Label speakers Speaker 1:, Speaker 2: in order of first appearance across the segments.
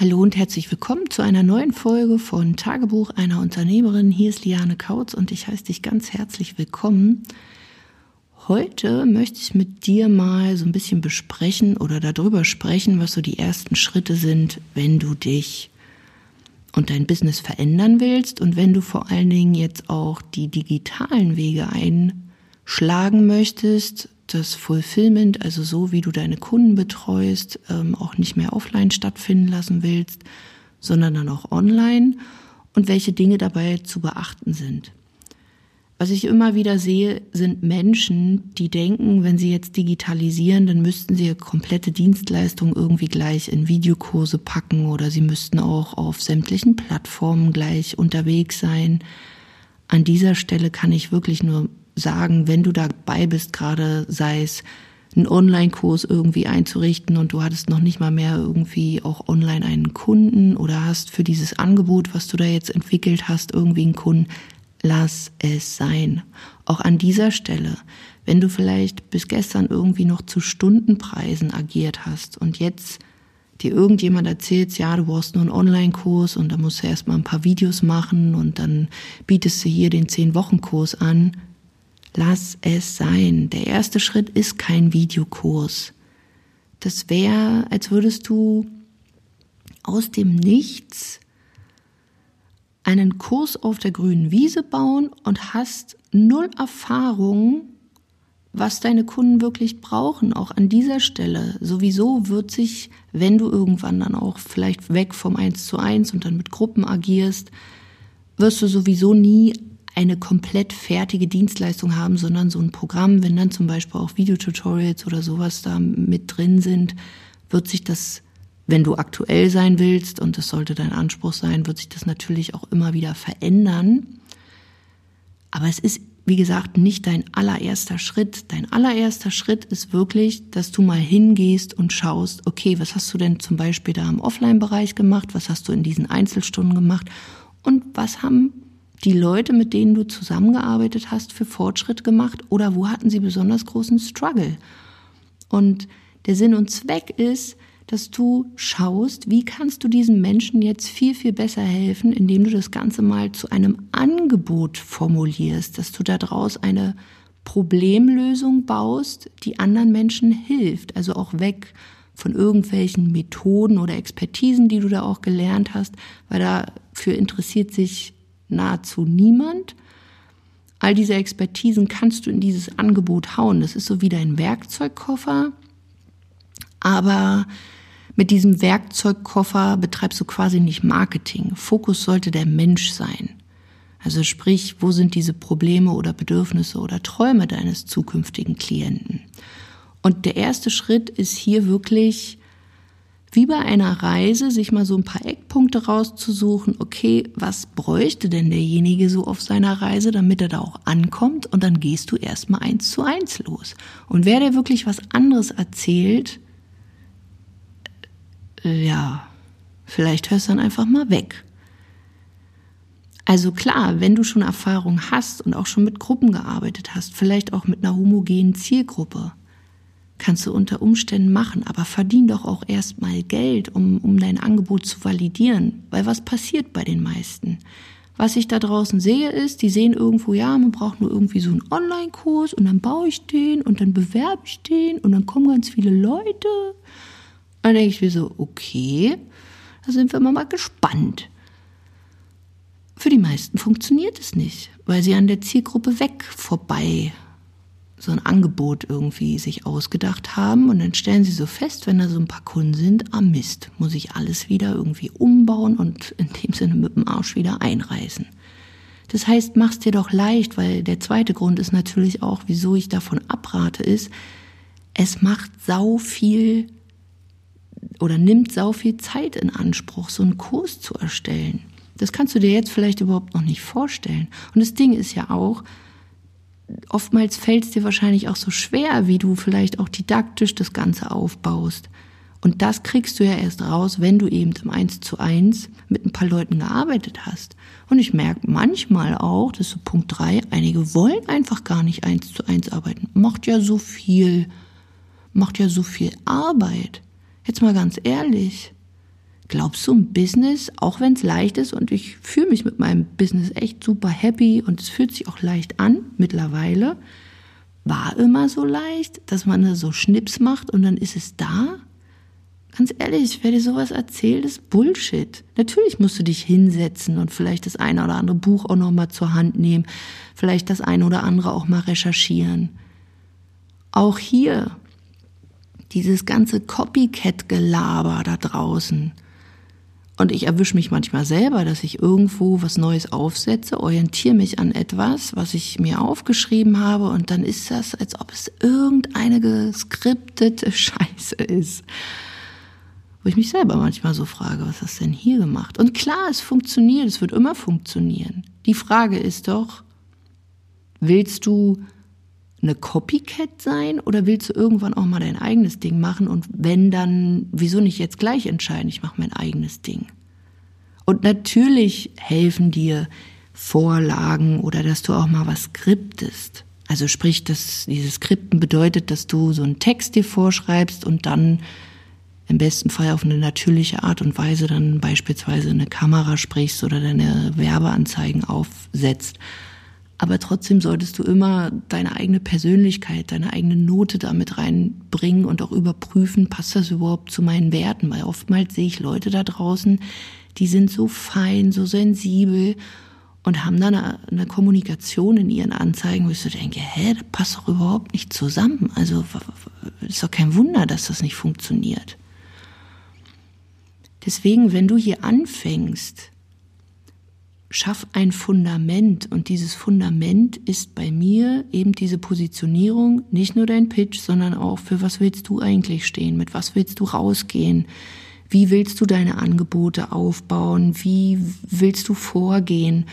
Speaker 1: Hallo und herzlich willkommen zu einer neuen Folge von Tagebuch einer Unternehmerin. Hier ist Liane Kautz und ich heiße dich ganz herzlich willkommen. Heute möchte ich mit dir mal so ein bisschen besprechen oder darüber sprechen, was so die ersten Schritte sind, wenn du dich und dein Business verändern willst und wenn du vor allen Dingen jetzt auch die digitalen Wege einschlagen möchtest, das Fulfillment, also so wie du deine Kunden betreust, ähm, auch nicht mehr offline stattfinden lassen willst, sondern dann auch online und welche Dinge dabei zu beachten sind. Was ich immer wieder sehe, sind Menschen, die denken, wenn sie jetzt digitalisieren, dann müssten sie komplette Dienstleistung irgendwie gleich in Videokurse packen oder sie müssten auch auf sämtlichen Plattformen gleich unterwegs sein. An dieser Stelle kann ich wirklich nur sagen, wenn du dabei bist, gerade sei es einen Online-Kurs irgendwie einzurichten und du hattest noch nicht mal mehr irgendwie auch online einen Kunden oder hast für dieses Angebot, was du da jetzt entwickelt hast, irgendwie einen Kunden, lass es sein. Auch an dieser Stelle, wenn du vielleicht bis gestern irgendwie noch zu Stundenpreisen agiert hast und jetzt dir irgendjemand erzählt, ja, du brauchst nur einen Online-Kurs und da musst du erstmal ein paar Videos machen und dann bietest du hier den 10-Wochen-Kurs an, Lass es sein. Der erste Schritt ist kein Videokurs. Das wäre, als würdest du aus dem Nichts einen Kurs auf der grünen Wiese bauen und hast null Erfahrung, was deine Kunden wirklich brauchen, auch an dieser Stelle. Sowieso wird sich, wenn du irgendwann dann auch vielleicht weg vom Eins zu eins und dann mit Gruppen agierst, wirst du sowieso nie eine komplett fertige Dienstleistung haben, sondern so ein Programm, wenn dann zum Beispiel auch Videotutorials oder sowas da mit drin sind, wird sich das, wenn du aktuell sein willst, und das sollte dein Anspruch sein, wird sich das natürlich auch immer wieder verändern. Aber es ist, wie gesagt, nicht dein allererster Schritt. Dein allererster Schritt ist wirklich, dass du mal hingehst und schaust, okay, was hast du denn zum Beispiel da im Offline-Bereich gemacht? Was hast du in diesen Einzelstunden gemacht? Und was haben die Leute, mit denen du zusammengearbeitet hast, für Fortschritt gemacht oder wo hatten sie besonders großen Struggle? Und der Sinn und Zweck ist, dass du schaust, wie kannst du diesen Menschen jetzt viel, viel besser helfen, indem du das Ganze mal zu einem Angebot formulierst, dass du daraus eine Problemlösung baust, die anderen Menschen hilft, also auch weg von irgendwelchen Methoden oder Expertisen, die du da auch gelernt hast, weil dafür interessiert sich nahezu niemand. All diese Expertisen kannst du in dieses Angebot hauen. Das ist so wie dein Werkzeugkoffer. Aber mit diesem Werkzeugkoffer betreibst du quasi nicht Marketing. Fokus sollte der Mensch sein. Also sprich, wo sind diese Probleme oder Bedürfnisse oder Träume deines zukünftigen Klienten? Und der erste Schritt ist hier wirklich wie bei einer Reise sich mal so ein paar Eckpunkte rauszusuchen, okay, was bräuchte denn derjenige so auf seiner Reise, damit er da auch ankommt und dann gehst du erstmal eins zu eins los. Und wer dir wirklich was anderes erzählt, äh, ja, vielleicht hörst du dann einfach mal weg. Also klar, wenn du schon Erfahrung hast und auch schon mit Gruppen gearbeitet hast, vielleicht auch mit einer homogenen Zielgruppe, kannst du unter Umständen machen, aber verdien doch auch erstmal Geld, um, um dein Angebot zu validieren. Weil was passiert bei den meisten? Was ich da draußen sehe, ist, die sehen irgendwo, ja, man braucht nur irgendwie so einen Online-Kurs und dann baue ich den und dann bewerbe ich den und dann kommen ganz viele Leute. Und dann denke ich mir so, okay, da sind wir mal gespannt. Für die meisten funktioniert es nicht, weil sie an der Zielgruppe weg vorbei so ein Angebot irgendwie sich ausgedacht haben und dann stellen sie so fest, wenn da so ein paar Kunden sind, ah Mist, muss ich alles wieder irgendwie umbauen und in dem Sinne mit dem Arsch wieder einreißen. Das heißt, mach's dir doch leicht, weil der zweite Grund ist natürlich auch, wieso ich davon abrate, ist, es macht sau viel oder nimmt sau viel Zeit in Anspruch, so einen Kurs zu erstellen. Das kannst du dir jetzt vielleicht überhaupt noch nicht vorstellen. Und das Ding ist ja auch, oftmals fällt es dir wahrscheinlich auch so schwer, wie du vielleicht auch didaktisch das Ganze aufbaust. Und das kriegst du ja erst raus, wenn du eben im Eins zu eins mit ein paar Leuten gearbeitet hast. Und ich merke manchmal auch, das ist so Punkt drei, einige wollen einfach gar nicht eins zu eins arbeiten. Macht ja so viel, macht ja so viel Arbeit. Jetzt mal ganz ehrlich. Glaubst du, ein Business, auch wenn es leicht ist und ich fühle mich mit meinem Business echt super happy und es fühlt sich auch leicht an mittlerweile, war immer so leicht, dass man so Schnips macht und dann ist es da? Ganz ehrlich, wer dir sowas erzählt, ist Bullshit. Natürlich musst du dich hinsetzen und vielleicht das eine oder andere Buch auch noch mal zur Hand nehmen, vielleicht das eine oder andere auch mal recherchieren. Auch hier dieses ganze Copycat-Gelaber da draußen. Und ich erwische mich manchmal selber, dass ich irgendwo was Neues aufsetze, orientiere mich an etwas, was ich mir aufgeschrieben habe und dann ist das, als ob es irgendeine geskriptete Scheiße ist. Wo ich mich selber manchmal so frage, was hast du denn hier gemacht? Und klar, es funktioniert, es wird immer funktionieren. Die Frage ist doch, willst du eine Copycat sein oder willst du irgendwann auch mal dein eigenes Ding machen und wenn dann, wieso nicht jetzt gleich entscheiden, ich mache mein eigenes Ding? Und natürlich helfen dir Vorlagen oder dass du auch mal was skriptest. Also sprich, dass dieses Skripten bedeutet, dass du so einen Text dir vorschreibst und dann im besten Fall auf eine natürliche Art und Weise dann beispielsweise eine Kamera sprichst oder deine Werbeanzeigen aufsetzt. Aber trotzdem solltest du immer deine eigene Persönlichkeit, deine eigene Note damit reinbringen und auch überprüfen, passt das überhaupt zu meinen Werten? Weil oftmals sehe ich Leute da draußen, die sind so fein, so sensibel und haben dann eine, eine, Kommunikation in ihren Anzeigen, wo ich so denke, hä, das passt doch überhaupt nicht zusammen. Also ist doch kein Wunder, dass das nicht funktioniert. Deswegen, wenn du hier anfängst, schaff ein Fundament. Und dieses Fundament ist bei mir eben diese Positionierung, nicht nur dein Pitch, sondern auch für was willst du eigentlich stehen, mit was willst du rausgehen, wie willst du deine Angebote aufbauen, wie willst du vorgehen.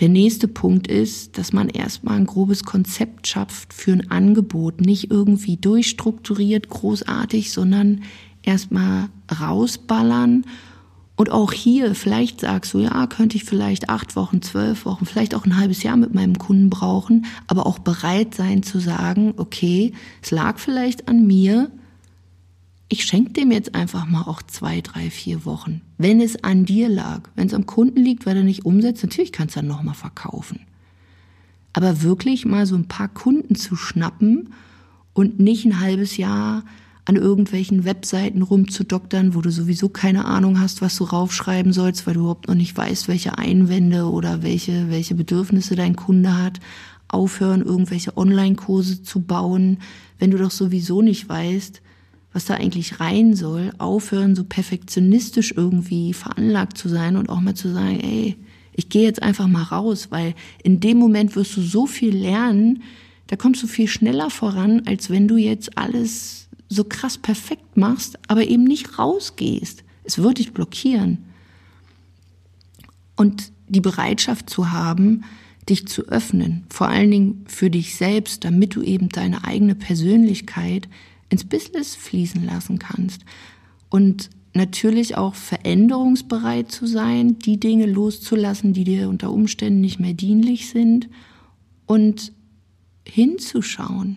Speaker 1: Der nächste Punkt ist, dass man erstmal ein grobes Konzept schafft für ein Angebot, nicht irgendwie durchstrukturiert, großartig, sondern erstmal rausballern und auch hier, vielleicht sagst du, ja, könnte ich vielleicht acht Wochen, zwölf Wochen, vielleicht auch ein halbes Jahr mit meinem Kunden brauchen, aber auch bereit sein zu sagen, okay, es lag vielleicht an mir, ich schenke dem jetzt einfach mal auch zwei, drei, vier Wochen. Wenn es an dir lag, wenn es am Kunden liegt, weil er nicht umsetzt, natürlich kannst du dann nochmal verkaufen. Aber wirklich mal so ein paar Kunden zu schnappen und nicht ein halbes Jahr an irgendwelchen Webseiten rumzudoktern, wo du sowieso keine Ahnung hast, was du raufschreiben sollst, weil du überhaupt noch nicht weißt, welche Einwände oder welche, welche Bedürfnisse dein Kunde hat. Aufhören, irgendwelche Online-Kurse zu bauen, wenn du doch sowieso nicht weißt, was da eigentlich rein soll. Aufhören, so perfektionistisch irgendwie veranlagt zu sein und auch mal zu sagen, ey, ich gehe jetzt einfach mal raus, weil in dem Moment wirst du so viel lernen, da kommst du viel schneller voran, als wenn du jetzt alles so krass perfekt machst, aber eben nicht rausgehst. Es wird dich blockieren. Und die Bereitschaft zu haben, dich zu öffnen, vor allen Dingen für dich selbst, damit du eben deine eigene Persönlichkeit ins Business fließen lassen kannst. Und natürlich auch veränderungsbereit zu sein, die Dinge loszulassen, die dir unter Umständen nicht mehr dienlich sind und hinzuschauen,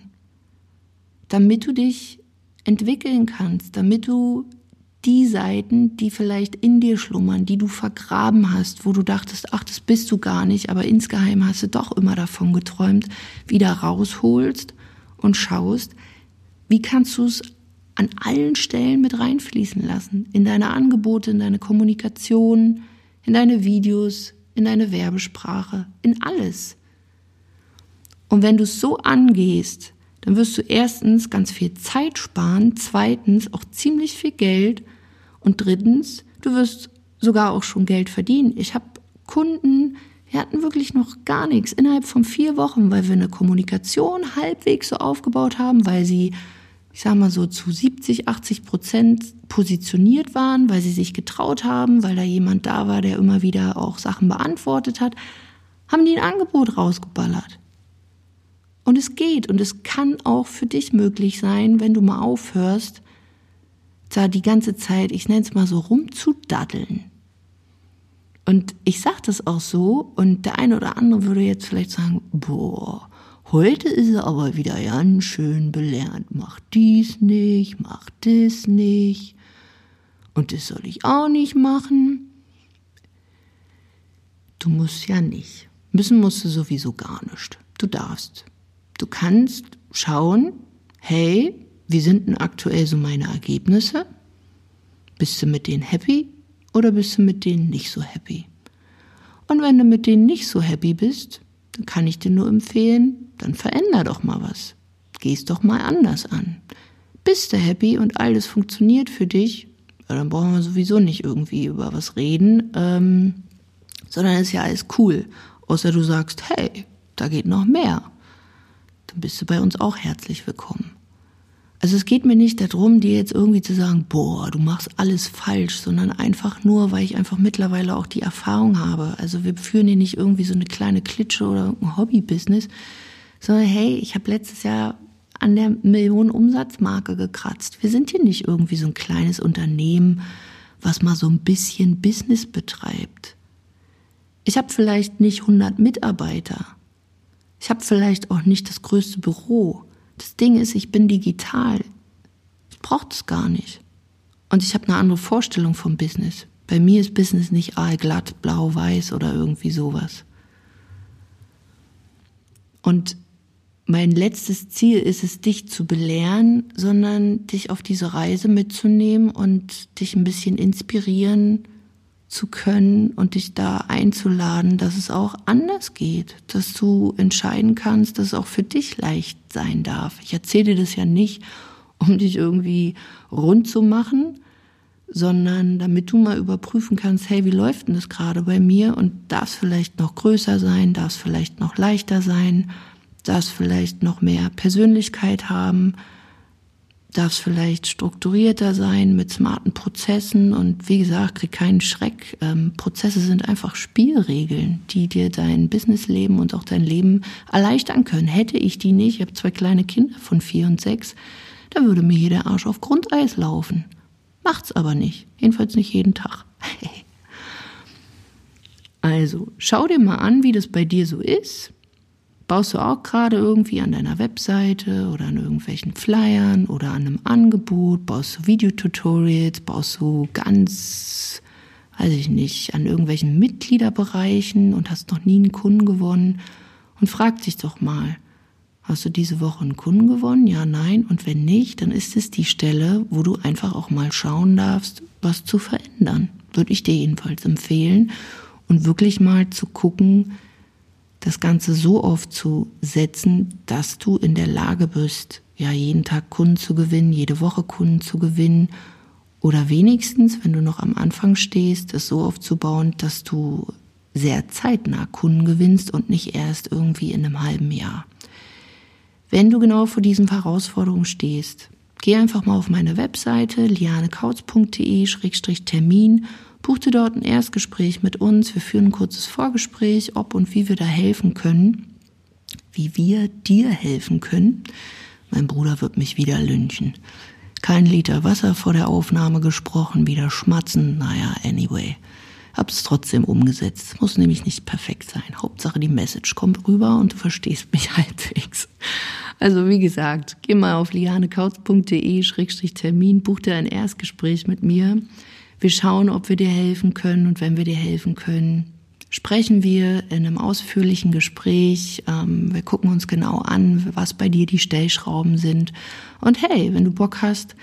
Speaker 1: damit du dich entwickeln kannst, damit du die Seiten, die vielleicht in dir schlummern, die du vergraben hast, wo du dachtest, ach, das bist du gar nicht, aber insgeheim hast du doch immer davon geträumt, wieder rausholst und schaust, wie kannst du es an allen Stellen mit reinfließen lassen, in deine Angebote, in deine Kommunikation, in deine Videos, in deine Werbesprache, in alles. Und wenn du es so angehst, dann wirst du erstens ganz viel Zeit sparen, zweitens auch ziemlich viel Geld und drittens, du wirst sogar auch schon Geld verdienen. Ich habe Kunden, die hatten wirklich noch gar nichts innerhalb von vier Wochen, weil wir eine Kommunikation halbwegs so aufgebaut haben, weil sie, ich sag mal so zu 70, 80 Prozent positioniert waren, weil sie sich getraut haben, weil da jemand da war, der immer wieder auch Sachen beantwortet hat, haben die ein Angebot rausgeballert. Und es geht und es kann auch für dich möglich sein, wenn du mal aufhörst, da die ganze Zeit, ich nenne es mal so, rumzudaddeln. Und ich sage das auch so und der eine oder andere würde jetzt vielleicht sagen, boah, heute ist er aber wieder ganz schön belernt, mach dies nicht, mach das nicht. und das soll ich auch nicht machen. Du musst ja nicht. Müssen musst du sowieso gar nicht. Du darfst. Du kannst schauen, hey, wie sind denn aktuell so meine Ergebnisse? Bist du mit denen happy oder bist du mit denen nicht so happy? Und wenn du mit denen nicht so happy bist, dann kann ich dir nur empfehlen, dann veränder doch mal was. Gehst doch mal anders an. Bist du happy und alles funktioniert für dich, dann brauchen wir sowieso nicht irgendwie über was reden, ähm, sondern ist ja alles cool. Außer du sagst, hey, da geht noch mehr. Bist du bei uns auch herzlich willkommen. Also es geht mir nicht darum, dir jetzt irgendwie zu sagen, boah, du machst alles falsch, sondern einfach nur, weil ich einfach mittlerweile auch die Erfahrung habe. Also wir führen hier nicht irgendwie so eine kleine Klitsche oder ein Hobby-Business, sondern hey, ich habe letztes Jahr an der Millionen Umsatzmarke gekratzt. Wir sind hier nicht irgendwie so ein kleines Unternehmen, was mal so ein bisschen Business betreibt. Ich habe vielleicht nicht 100 Mitarbeiter. Ich habe vielleicht auch nicht das größte Büro. Das Ding ist, ich bin digital. Ich brauche das gar nicht. Und ich habe eine andere Vorstellung vom Business. Bei mir ist Business nicht aalglatt, blau, weiß oder irgendwie sowas. Und mein letztes Ziel ist es, dich zu belehren, sondern dich auf diese Reise mitzunehmen und dich ein bisschen inspirieren zu können und dich da einzuladen, dass es auch anders geht, dass du entscheiden kannst, dass es auch für dich leicht sein darf. Ich erzähle dir das ja nicht, um dich irgendwie rund zu machen, sondern damit du mal überprüfen kannst, hey, wie läuft denn das gerade bei mir und darf es vielleicht noch größer sein, darf es vielleicht noch leichter sein, darf es vielleicht noch mehr Persönlichkeit haben, darf es vielleicht strukturierter sein mit smarten Prozessen und wie gesagt, krieg keinen Schreck. Ähm, Prozesse sind einfach Spielregeln, die dir dein Businessleben und auch dein Leben erleichtern können. Hätte ich die nicht, ich habe zwei kleine Kinder von vier und sechs, da würde mir hier der Arsch auf Grundeis laufen. Macht's aber nicht. Jedenfalls nicht jeden Tag. also, schau dir mal an, wie das bei dir so ist. Baust du auch gerade irgendwie an deiner Webseite oder an irgendwelchen Flyern oder an einem Angebot? Baust du Videotutorials? Baust du ganz, weiß ich nicht, an irgendwelchen Mitgliederbereichen und hast noch nie einen Kunden gewonnen? Und frag dich doch mal, hast du diese Woche einen Kunden gewonnen? Ja, nein. Und wenn nicht, dann ist es die Stelle, wo du einfach auch mal schauen darfst, was zu verändern. Würde ich dir jedenfalls empfehlen. Und wirklich mal zu gucken, das Ganze so aufzusetzen, dass du in der Lage bist, ja, jeden Tag Kunden zu gewinnen, jede Woche Kunden zu gewinnen oder wenigstens, wenn du noch am Anfang stehst, es so aufzubauen, dass du sehr zeitnah Kunden gewinnst und nicht erst irgendwie in einem halben Jahr. Wenn du genau vor diesen Herausforderungen stehst, geh einfach mal auf meine Webseite lianekautz.de-termin Buch dir dort ein Erstgespräch mit uns. Wir führen ein kurzes Vorgespräch, ob und wie wir da helfen können, wie wir dir helfen können. Mein Bruder wird mich wieder lynchen. Kein Liter Wasser vor der Aufnahme gesprochen, wieder schmatzen. Naja, anyway. Hab's trotzdem umgesetzt. Muss nämlich nicht perfekt sein. Hauptsache die Message kommt rüber und du verstehst mich halbwegs. Also wie gesagt, geh mal auf lianekautz.de-termin, buch dir ein Erstgespräch mit mir. Wir schauen, ob wir dir helfen können und wenn wir dir helfen können, sprechen wir in einem ausführlichen Gespräch. Ähm, wir gucken uns genau an, was bei dir die Stellschrauben sind. Und hey, wenn du Bock hast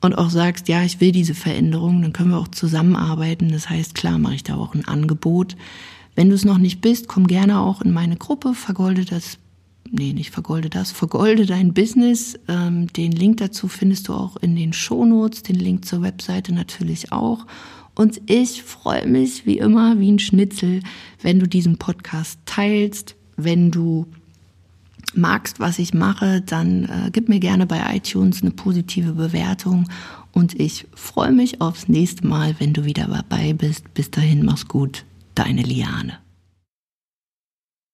Speaker 1: und auch sagst, ja, ich will diese Veränderung, dann können wir auch zusammenarbeiten. Das heißt, klar mache ich da auch ein Angebot. Wenn du es noch nicht bist, komm gerne auch in meine Gruppe, vergolde das nee, nicht vergolde das, vergolde dein Business. Ähm, den Link dazu findest du auch in den Shownotes, den Link zur Webseite natürlich auch. Und ich freue mich wie immer wie ein Schnitzel, wenn du diesen Podcast teilst, wenn du magst, was ich mache, dann äh, gib mir gerne bei iTunes eine positive Bewertung und ich freue mich aufs nächste Mal, wenn du wieder dabei bist. Bis dahin, mach's gut, deine Liane.